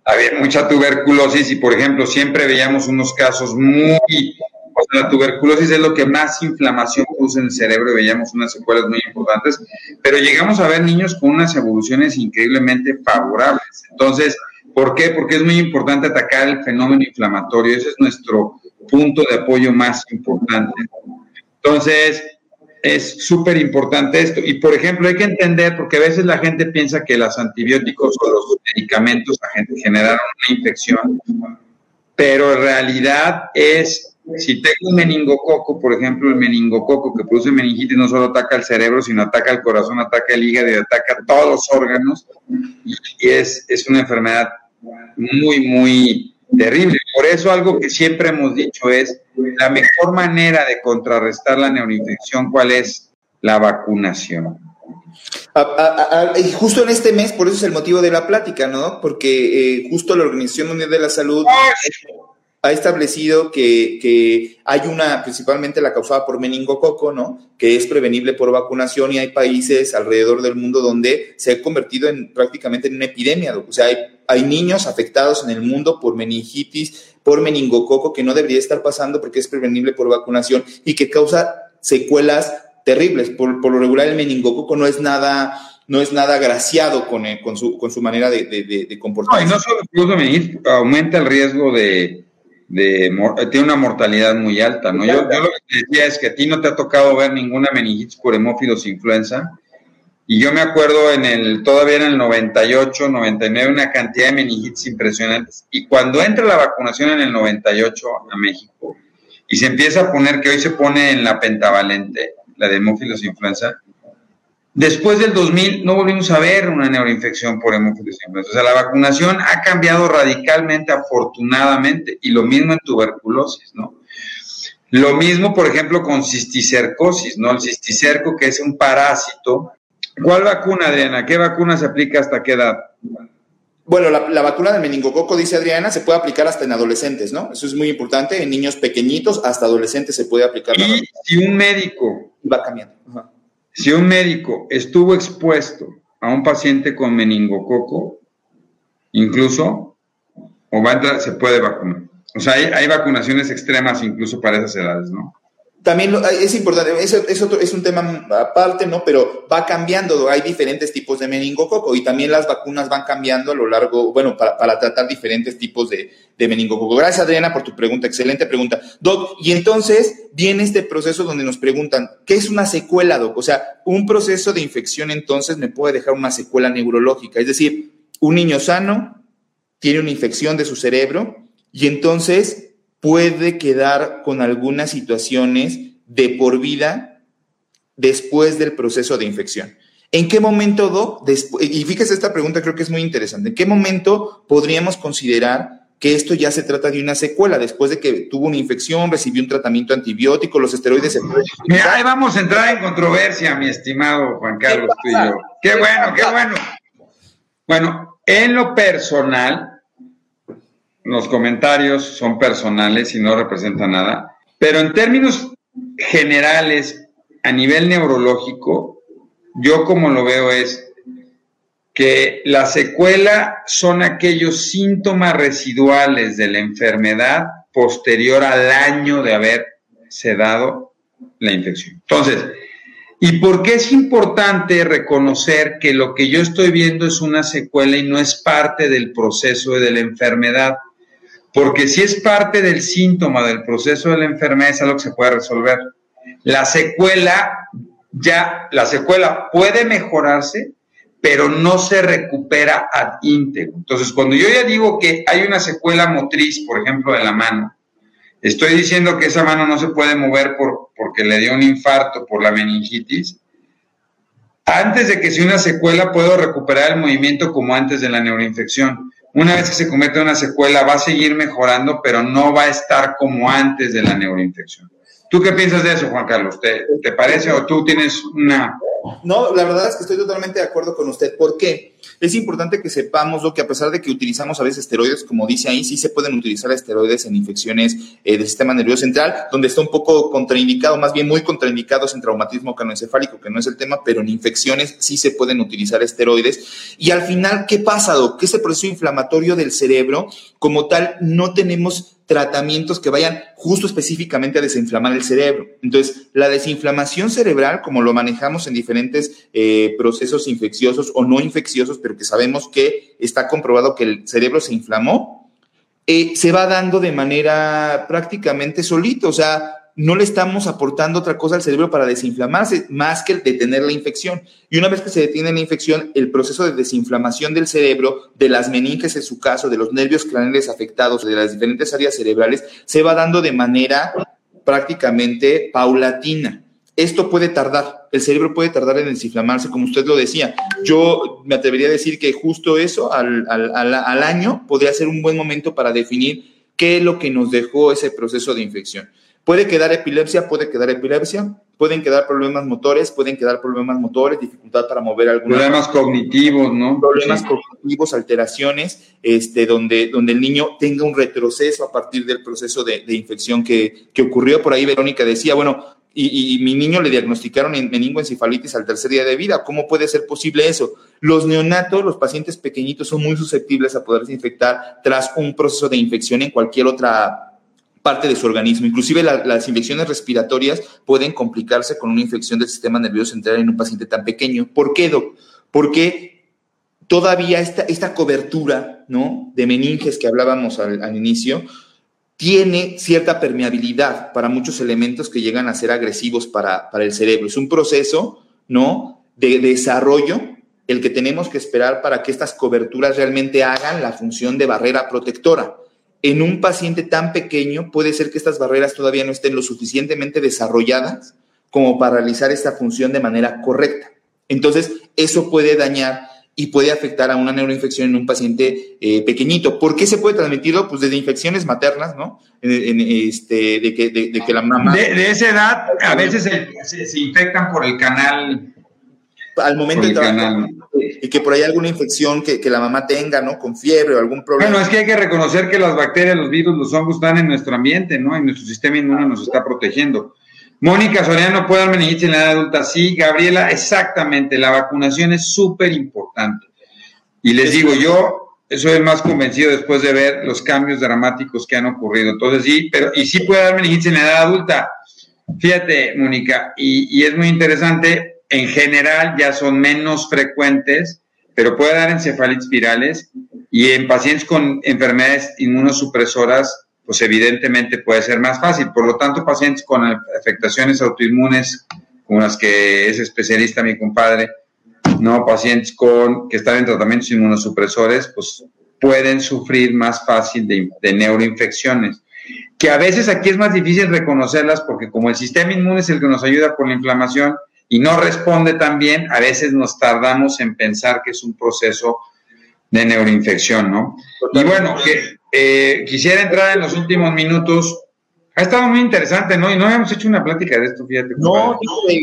había mucha tuberculosis y, por ejemplo, siempre veíamos unos casos muy O sea, la tuberculosis es lo que más inflamación produce en el cerebro y veíamos unas secuelas muy importantes, pero llegamos a ver niños con unas evoluciones increíblemente favorables. Entonces, ¿por qué? Porque es muy importante atacar el fenómeno inflamatorio. Ese es nuestro punto de apoyo más importante. Entonces, es súper importante esto. Y, por ejemplo, hay que entender, porque a veces la gente piensa que los antibióticos o los medicamentos generan una infección, pero en realidad es, si tengo un meningococo, por ejemplo, el meningococo que produce meningitis no solo ataca el cerebro, sino ataca el corazón, ataca el hígado y ataca todos los órganos, y es, es una enfermedad muy, muy terrible. Por eso algo que siempre hemos dicho es, la mejor manera de contrarrestar la neuroinfección, ¿cuál es? La vacunación. y justo en este mes, por eso es el motivo de la plática, ¿no? Porque eh, justo la Organización Mundial de la Salud ha establecido que, hay una, principalmente la causada por meningococo, ¿no? Que es prevenible por vacunación y hay países alrededor del mundo donde se ha convertido en prácticamente en una epidemia. O sea, hay, hay niños afectados en el mundo por meningitis, por meningococo, que no debería estar pasando porque es prevenible por vacunación y que causa secuelas terribles. Por, lo regular, el meningococo no es nada no es nada agraciado con, con, su, con su manera de, de, comportarse. No, y no solo meningitis, aumenta el riesgo de, de, tiene una mortalidad muy alta, ¿no? Yo, lo que te decía es que a ti no te ha tocado ver ninguna meningitis por hemófilos influenza, y yo me acuerdo en el, todavía en el 98, 99, una cantidad de meningitis impresionantes, y cuando entra la vacunación en el 98 a México, y se empieza a poner, que hoy se pone en la pentavalente, la de hemófilos influenza, Después del 2000 no volvimos a ver una neuroinfección por hemófilos influenza. O sea, la vacunación ha cambiado radicalmente, afortunadamente, y lo mismo en tuberculosis, ¿no? Lo mismo, por ejemplo, con cisticercosis, ¿no? El cisticerco, que es un parásito. ¿Cuál vacuna, Adriana? ¿Qué vacuna se aplica hasta qué edad? Bueno, la, vacuna del meningococo, dice Adriana, se puede aplicar hasta en adolescentes, ¿no? Eso es muy importante. En niños pequeñitos, hasta adolescentes se puede aplicar. Y si un médico... Va cambiando. Si un médico estuvo expuesto a un paciente con meningococo, incluso, o va a entrar, se puede vacunar. O sea, hay, hay vacunaciones extremas incluso para esas edades, ¿no? También es importante, es, es, otro, es un tema aparte, ¿no? Pero va cambiando, hay diferentes tipos de meningococo y también las vacunas van cambiando a lo largo, bueno, para, para tratar diferentes tipos de, de, meningococo. Gracias, Adriana, por tu pregunta, excelente pregunta. Doc, y entonces viene este proceso donde nos preguntan, ¿qué es una secuela, Doc? O sea, un proceso de infección entonces me puede dejar una secuela neurológica, es decir, un niño sano tiene una infección de su cerebro y entonces puede quedar con algunas situaciones de por vida después del proceso de infección. ¿En qué momento, Doc? Y fíjese esta pregunta, creo que es muy interesante. ¿En qué momento podríamos considerar que esto ya se trata de una secuela después de que tuvo una infección, recibió un tratamiento antibiótico, los esteroides se Mira, ahí vamos a entrar en controversia, mi estimado Juan Carlos, tú y yo. Qué bueno, qué bueno. Bueno, en lo personal, los comentarios son personales y no representan nada, pero en términos generales, a nivel neurológico, yo como lo veo es que la secuela son aquellos síntomas residuales de la enfermedad posterior al año de haberse dado la infección. Entonces, ¿y por qué es importante reconocer que lo que yo estoy viendo es una secuela y no es parte del proceso de la enfermedad? Porque si es parte del síntoma del proceso de la enfermedad, es algo que se puede resolver. La secuela, ya, la secuela puede mejorarse, pero no se recupera ad íntegro. Entonces, cuando yo ya digo que hay una secuela motriz, por ejemplo, de la mano, estoy diciendo que esa mano no se puede mover por, porque le dio un infarto por la meningitis. Antes de que sea una secuela, puedo recuperar el movimiento como antes de la neuroinfección una vez que se comete una secuela, va a seguir mejorando, pero no va a estar como antes de la neuroinfección. ¿Tú qué piensas de eso, Juan Carlos? ¿Te, te parece o tú tienes una no, la verdad es que estoy totalmente de acuerdo con usted. ¿Por qué? Es importante que sepamos lo que a pesar de que utilizamos a veces esteroides, como dice ahí, sí se pueden utilizar esteroides en infecciones eh, del sistema nervioso central, donde está un poco contraindicado, más bien muy contraindicados en traumatismo canoencefálico, que no es el tema, pero en infecciones sí se pueden utilizar esteroides. Y al final, ¿qué pasa? Que ese proceso inflamatorio del cerebro, como tal, no tenemos tratamientos que vayan justo específicamente a desinflamar el cerebro. Entonces, la desinflamación cerebral, como lo manejamos en diferentes eh, procesos infecciosos o no infecciosos, pero que sabemos que está comprobado que el cerebro se inflamó, eh, se va dando de manera prácticamente solito. O sea, no le estamos aportando otra cosa al cerebro para desinflamarse más que detener la infección. Y una vez que se detiene la infección, el proceso de desinflamación del cerebro, de las meninges en su caso, de los nervios craneales afectados, de las diferentes áreas cerebrales, se va dando de manera prácticamente paulatina. Esto puede tardar, el cerebro puede tardar en desinflamarse, como usted lo decía. Yo me atrevería a decir que justo eso al, al año podría ser un buen momento para definir qué es lo que nos dejó ese proceso de infección. Puede quedar epilepsia, puede quedar epilepsia, pueden quedar problemas motores, pueden quedar problemas motores, dificultad para mover algunos. Problemas cognitivos, ¿no? Problemas cognitivos, alteraciones, este, donde, donde el niño tenga un retroceso a partir del proceso de, infección que, que, ocurrió. Por ahí Verónica decía, bueno, y, mi niño le diagnosticaron en meningoencefalitis al tercer día de vida. ¿Cómo puede ser posible eso? Los neonatos, los pacientes pequeñitos, son muy susceptibles a poderse infectar tras un proceso de infección en cualquier otra parte de su organismo. Inclusive las infecciones respiratorias pueden complicarse con una infección del sistema nervioso central en un paciente tan pequeño. ¿Por qué, Doc? Porque todavía esta, esta cobertura ¿no? de meninges que hablábamos al, inicio tiene cierta permeabilidad para muchos elementos que llegan a ser agresivos para, para el cerebro. Es un proceso ¿no? de desarrollo el que tenemos que esperar para que estas coberturas realmente hagan la función de barrera protectora en un paciente tan pequeño puede ser que estas barreras todavía no estén lo suficientemente desarrolladas como para realizar esta función de manera correcta. Entonces, eso puede dañar y puede afectar a una neuroinfección en un paciente eh, pequeñito. ¿Por qué se puede transmitir? Pues desde infecciones maternas, ¿no? este, de, que, de, que la mamá... De, esa edad, a veces se, se infectan por el canal al momento de trabajar y que por ahí alguna infección que, la mamá tenga, ¿no? Con fiebre o algún problema. Bueno, es que hay que reconocer que las bacterias, los virus, los hongos están en nuestro ambiente, ¿no? Y nuestro sistema inmune nos está protegiendo. Mónica Soriano, ¿puede dar meningitis en la edad adulta? Sí, Gabriela, exactamente. La vacunación es súper importante. Y les digo, yo soy más convencido después de ver los cambios dramáticos que han ocurrido. Entonces, sí, pero, y sí puede dar meningitis en la edad adulta. Fíjate, Mónica, y, y es muy interesante en general ya son menos frecuentes, pero puede dar encefalitis virales y en pacientes con enfermedades inmunosupresoras, pues evidentemente puede ser más fácil. Por lo tanto, pacientes con afectaciones autoinmunes, como las que es especialista mi compadre, no pacientes con que están en tratamientos inmunosupresores, pues pueden sufrir más fácil de, neuroinfecciones que a veces aquí es más difícil reconocerlas porque como el sistema inmune es el que nos ayuda con la inflamación, y no responde tan bien, a veces nos tardamos en pensar que es un proceso de neuroinfección, ¿no? Y bueno, que, eh, quisiera entrar en los últimos minutos ha estado muy interesante, ¿no? Y no habíamos hecho una plática de esto, fíjate. No,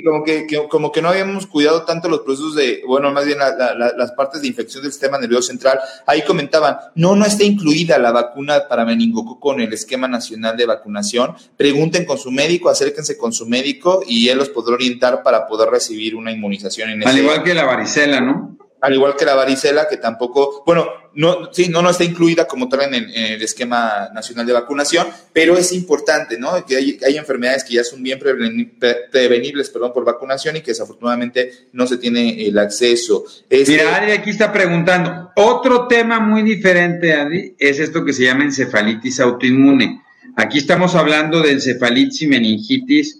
como que, como que no habíamos cuidado tanto los procesos de, bueno, más bien las partes de infección del sistema nervioso central. Ahí comentaban, no, no está incluida la vacuna para meningococo en el esquema nacional de vacunación. Pregunten con su médico, acérquense con su médico y él los podrá orientar para poder recibir una inmunización en Al igual que la varicela, ¿no? Al igual que la varicela, que tampoco, bueno, no, sí, no, no está incluida como tal en el, esquema nacional de vacunación, pero es importante, ¿no? Que hay, enfermedades que ya son bien prevenibles, perdón, por vacunación y que desafortunadamente no se tiene el acceso. Este Mira, Adri aquí está preguntando, otro tema muy diferente, Adri, es esto que se llama encefalitis autoinmune. Aquí estamos hablando de encefalitis y meningitis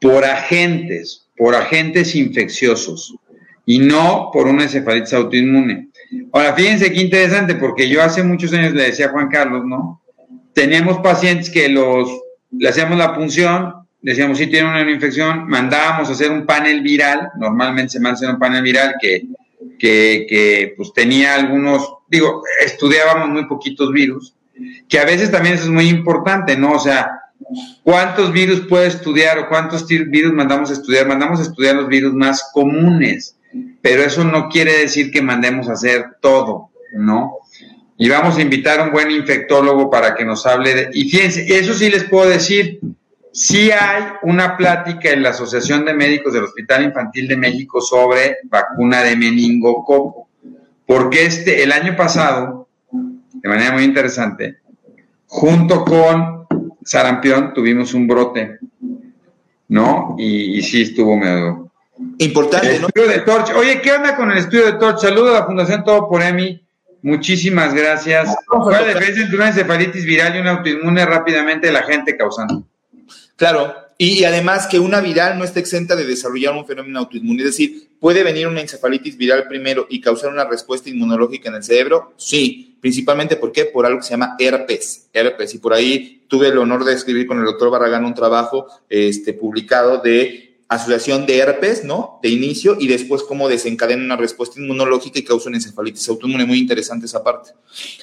por agentes, por agentes infecciosos y no por una encefalitis autoinmune. Ahora, fíjense qué interesante, porque yo hace muchos años le decía a Juan Carlos, ¿no? Teníamos pacientes que los, le hacíamos la punción, decíamos si tienen una infección, mandábamos a hacer un panel viral, normalmente se manda hacer un panel viral que, que, que pues tenía algunos, digo, estudiábamos muy poquitos virus, que a veces también eso es muy importante, ¿no? O sea, ¿Cuántos virus puede estudiar o cuántos virus mandamos a estudiar? Mandamos a estudiar los virus más comunes, pero eso no quiere decir que mandemos a hacer todo, ¿no? Y vamos a invitar a un buen infectólogo para que nos hable de... Y fíjense, eso sí les puedo decir, sí hay una plática en la Asociación de Médicos del Hospital Infantil de México sobre vacuna de meningococo, porque este, el año pasado, de manera muy interesante, junto con sarampión tuvimos un brote, ¿no? Y, sí estuvo medio... Importante, ¿no? De Torch. Oye, ¿qué onda con el estudio de Torch? Saludo a la Fundación Todo por Emi. Muchísimas gracias. ¿Cuál es la diferencia entre una encefalitis viral y una autoinmune rápidamente la gente causando? Claro, y, además que una viral no está exenta de desarrollar un fenómeno autoinmune. Es decir, ¿puede venir una encefalitis viral primero y causar una respuesta inmunológica en el cerebro? Sí, principalmente ¿por qué? Por algo que se llama herpes. Herpes. Y por ahí tuve el honor de escribir con el doctor Barragán un trabajo este, publicado de asociación de herpes, ¿no? De inicio y después cómo desencadena una respuesta inmunológica y causa una encefalitis autoinmune. Muy interesante esa parte.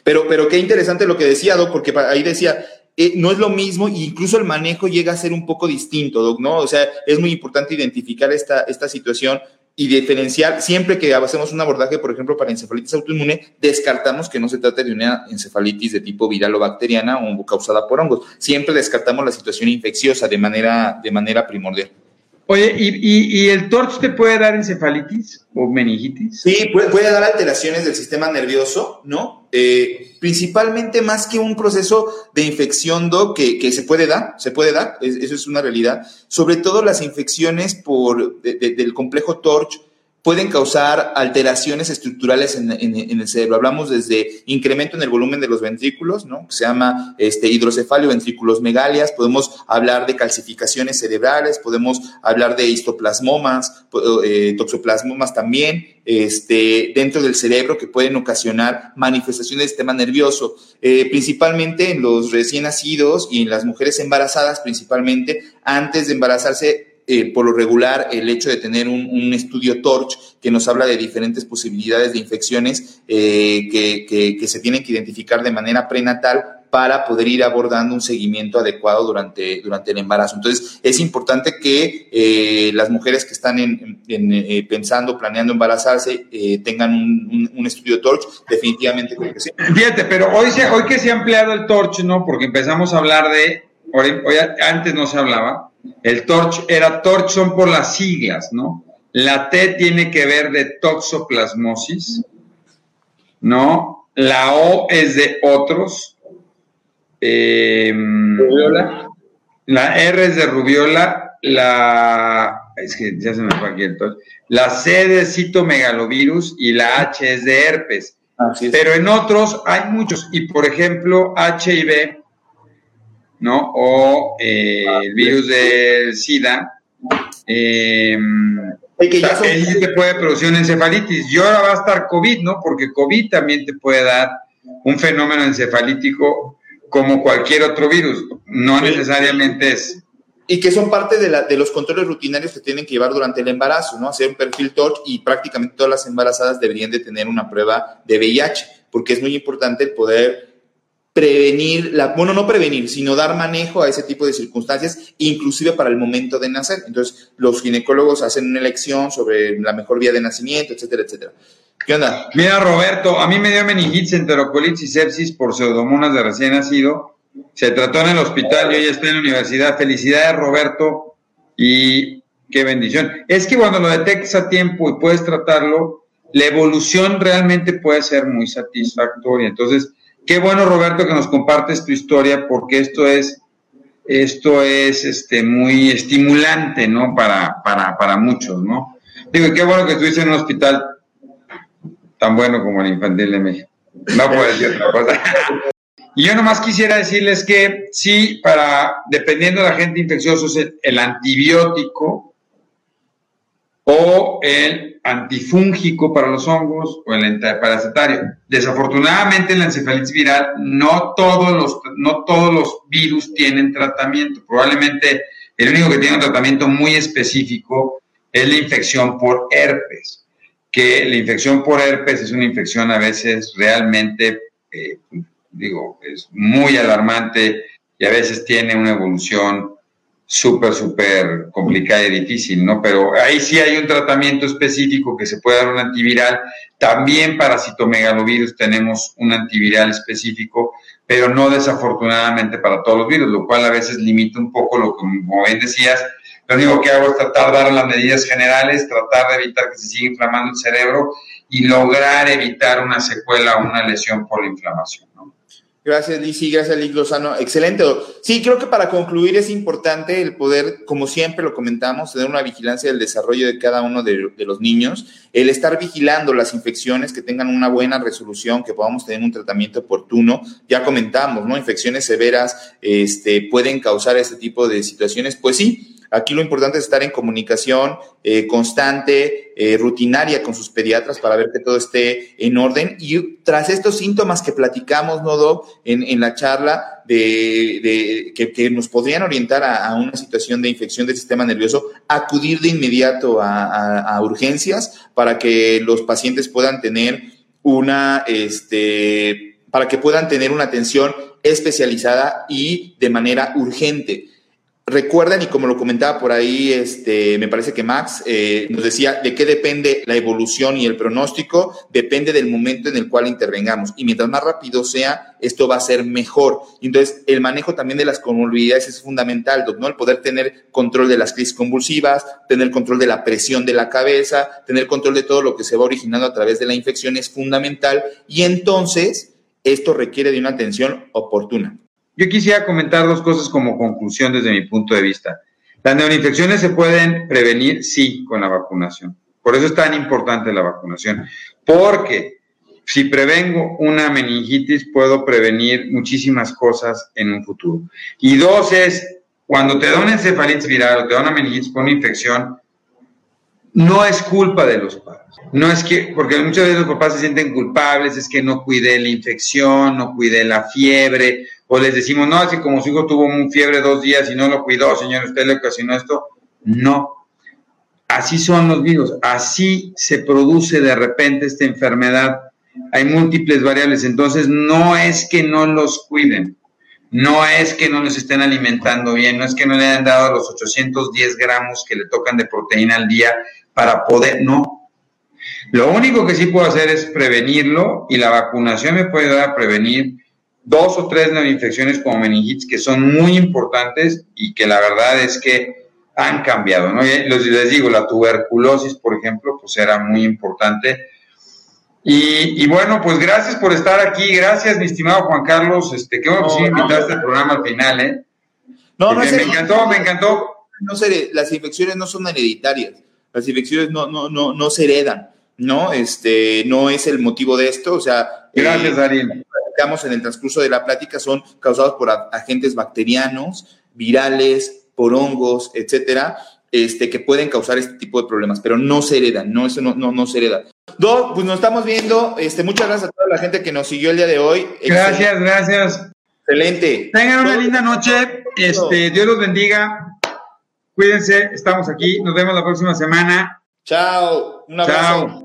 Pero, pero qué interesante lo que decía, Doc, porque ahí decía, eh, no es lo mismo incluso el manejo llega a ser un poco distinto, Doc, ¿no? O sea, es muy importante identificar esta, esta situación y diferenciar, siempre que hacemos un abordaje, por ejemplo, para encefalitis autoinmune, descartamos que no se trate de una encefalitis de tipo viral o bacteriana o causada por hongos. Siempre descartamos la situación infecciosa de manera, de manera primordial. Oye, ¿y, y, el TORCH te puede dar encefalitis o meningitis? Sí, puede, dar alteraciones del sistema nervioso, ¿no? Eh, principalmente más que un proceso de infección, do que, que, se puede dar, se puede dar, eso es una realidad. Sobre todo las infecciones por, del complejo TORCH pueden causar alteraciones estructurales en, el cerebro. Hablamos desde incremento en el volumen de los ventrículos, ¿no? Que se llama este, hidrocefalio, ventrículos megalias, podemos hablar de calcificaciones cerebrales, podemos hablar de histoplasmomas, eh, toxoplasmomas también, este, dentro del cerebro que pueden ocasionar manifestaciones del sistema nervioso, eh, principalmente en los recién nacidos y en las mujeres embarazadas, principalmente antes de embarazarse eh, por lo regular el hecho de tener un, estudio TORCH que nos habla de diferentes posibilidades de infecciones eh, que, se tienen que identificar de manera prenatal para poder ir abordando un seguimiento adecuado durante, durante el embarazo. Entonces, es importante que eh, las mujeres que están en, pensando, planeando embarazarse, tengan un, estudio TORCH, definitivamente creo que sí. Fíjate, pero hoy, se, hoy que se ha empleado el TORCH, ¿no? Porque empezamos a hablar de, antes no se hablaba, el torch era torch son por las siglas, ¿no? La T tiene que ver de toxoplasmosis, ¿no? La O es de otros. Em, rubiola. La R es de rubiola. La. Es que ya se me fue aquí el torch. La C de citomegalovirus y la H es de herpes. Pero en otros hay muchos. Y por ejemplo, HIV ¿no? O eh, el virus del SIDA, eh, que te puede producir una encefalitis. Y ahora va a estar COVID, ¿no? Porque COVID también te puede dar un fenómeno encefalítico como cualquier otro virus. No necesariamente es. Y que son parte de, la, de, los controles rutinarios que tienen que llevar durante el embarazo, ¿no? Hacer un perfil TORCH y prácticamente todas las embarazadas deberían de tener una prueba de VIH, porque es muy importante poder prevenir, la, bueno, no prevenir, sino dar manejo a ese tipo de circunstancias, inclusive para el momento de nacer. Entonces, los ginecólogos hacen una elección sobre la mejor vía de nacimiento, etcétera, etcétera. ¿Qué onda? Mira, Roberto, a mí me dio meningitis, enterocolitis y sepsis por pseudomonas de recién nacido. Se trató en el hospital, yo ya estoy en la universidad. Felicidades, Roberto, y qué bendición. Es que cuando lo detectas a tiempo y puedes tratarlo, la evolución realmente puede ser muy satisfactoria. Entonces, Qué bueno, Roberto, que nos compartes tu historia, porque esto es, esto es este, muy estimulante, ¿no? Para, para, para muchos, ¿no? Digo, qué bueno que estuviste en un hospital tan bueno como el Infantil de México. No puedo decir otra cosa. Y yo nomás quisiera decirles que sí, para, dependiendo de agente infeccioso, el antibiótico o el antifúngico para los hongos o el antiparasitario. Desafortunadamente en la encefalitis viral no todos los, no todos los virus tienen tratamiento. Probablemente el único que tiene un tratamiento muy específico es la infección por herpes, que la infección por herpes es una infección a veces realmente, eh, digo, es muy alarmante y a veces tiene una evolución súper, súper complicada y difícil, ¿no? Pero ahí sí hay un tratamiento específico que se puede dar un antiviral. También para citomegalovirus tenemos un antiviral específico, pero no desafortunadamente para todos los virus, lo cual a veces limita un poco lo que, como bien decías, lo único que hago es tratar de dar las medidas generales, tratar de evitar que se siga inflamando el cerebro y lograr evitar una secuela o una lesión por la inflamación. Gracias, Lizy. Gracias, Liz Lozano. Excelente. Sí, creo que para concluir es importante el poder, como siempre lo comentamos, tener una vigilancia del desarrollo de cada uno de, los niños, el estar vigilando las infecciones, que tengan una buena resolución, que podamos tener un tratamiento oportuno. Ya comentamos, ¿no? Infecciones severas este, pueden causar este tipo de situaciones. Pues sí, Aquí lo importante es estar en comunicación eh, constante, eh, rutinaria con sus pediatras para ver que todo esté en orden. Y tras estos síntomas que platicamos, ¿no? En, la charla de, que, nos podrían orientar a, una situación de infección del sistema nervioso, acudir de inmediato a, urgencias para que los pacientes puedan tener una, este, para que puedan tener una atención especializada y de manera urgente. Recuerden, y como lo comentaba por ahí, este, me parece que Max eh, nos decía de qué depende la evolución y el pronóstico, depende del momento en el cual intervengamos. Y mientras más rápido sea, esto va a ser mejor. Entonces, el manejo también de las comorbilidades es fundamental, ¿no? El poder tener control de las crisis convulsivas, tener control de la presión de la cabeza, tener control de todo lo que se va originando a través de la infección es fundamental. Y entonces, esto requiere de una atención oportuna. Yo quisiera comentar dos cosas como conclusión desde mi punto de vista. Las neuroinfecciones se pueden prevenir, sí, con la vacunación. Por eso es tan importante la vacunación. Porque si prevengo una meningitis, puedo prevenir muchísimas cosas en un futuro. Y dos es, cuando te da una encefalitis viral o te da una meningitis por una infección, no es culpa de los padres. No es que, porque muchas veces los papás se sienten culpables, es que no cuidé la infección, no cuidé la fiebre, o les decimos, no, así como su hijo tuvo un fiebre dos días y no lo cuidó, señor, usted le ocasionó esto. No. Así son los virus, así se produce de repente esta enfermedad. Hay múltiples variables, entonces no es que no los cuiden, no es que no les estén alimentando bien, no es que no le hayan dado los 810 gramos que le tocan de proteína al día para poder, no. Lo único que sí puedo hacer es prevenirlo y la vacunación me puede ayudar a prevenir dos o tres neuroinfecciones como meningitis que son muy importantes y que la verdad es que han cambiado, ¿no? les digo, la tuberculosis, por ejemplo, pues era muy importante. Y, bueno, pues gracias por estar aquí, gracias, mi estimado Juan Carlos, este, qué bueno que sí me invitaste al programa al final, ¿eh? No, no, me, me encantó, me encantó. No, las infecciones no son hereditarias, las infecciones no, no, no, no se heredan, ¿no? Este, no es el motivo de esto, o sea... Gracias, eh, Darín en el transcurso de la plática son causados por agentes bacterianos, virales, por hongos, etcétera, este, que pueden causar este tipo de problemas, pero no se heredan, no, eso no, no, no se hereda. Dos, pues nos estamos viendo. Este, muchas gracias a toda la gente que nos siguió el día de hoy. Gracias, gracias. Excelente. Tengan una linda noche. Este, Dios los bendiga. Cuídense, estamos aquí. Nos vemos la próxima semana. Chao. Un abrazo. Chao.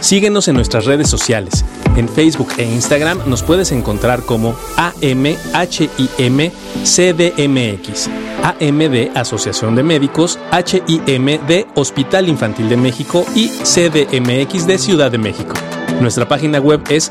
Síguenos en nuestras redes sociales. En Facebook e Instagram nos puedes encontrar como AMHIMCDMX, AMD Asociación de Médicos, HIMD Hospital Infantil de México y CDMX de Ciudad de México. Nuestra página web es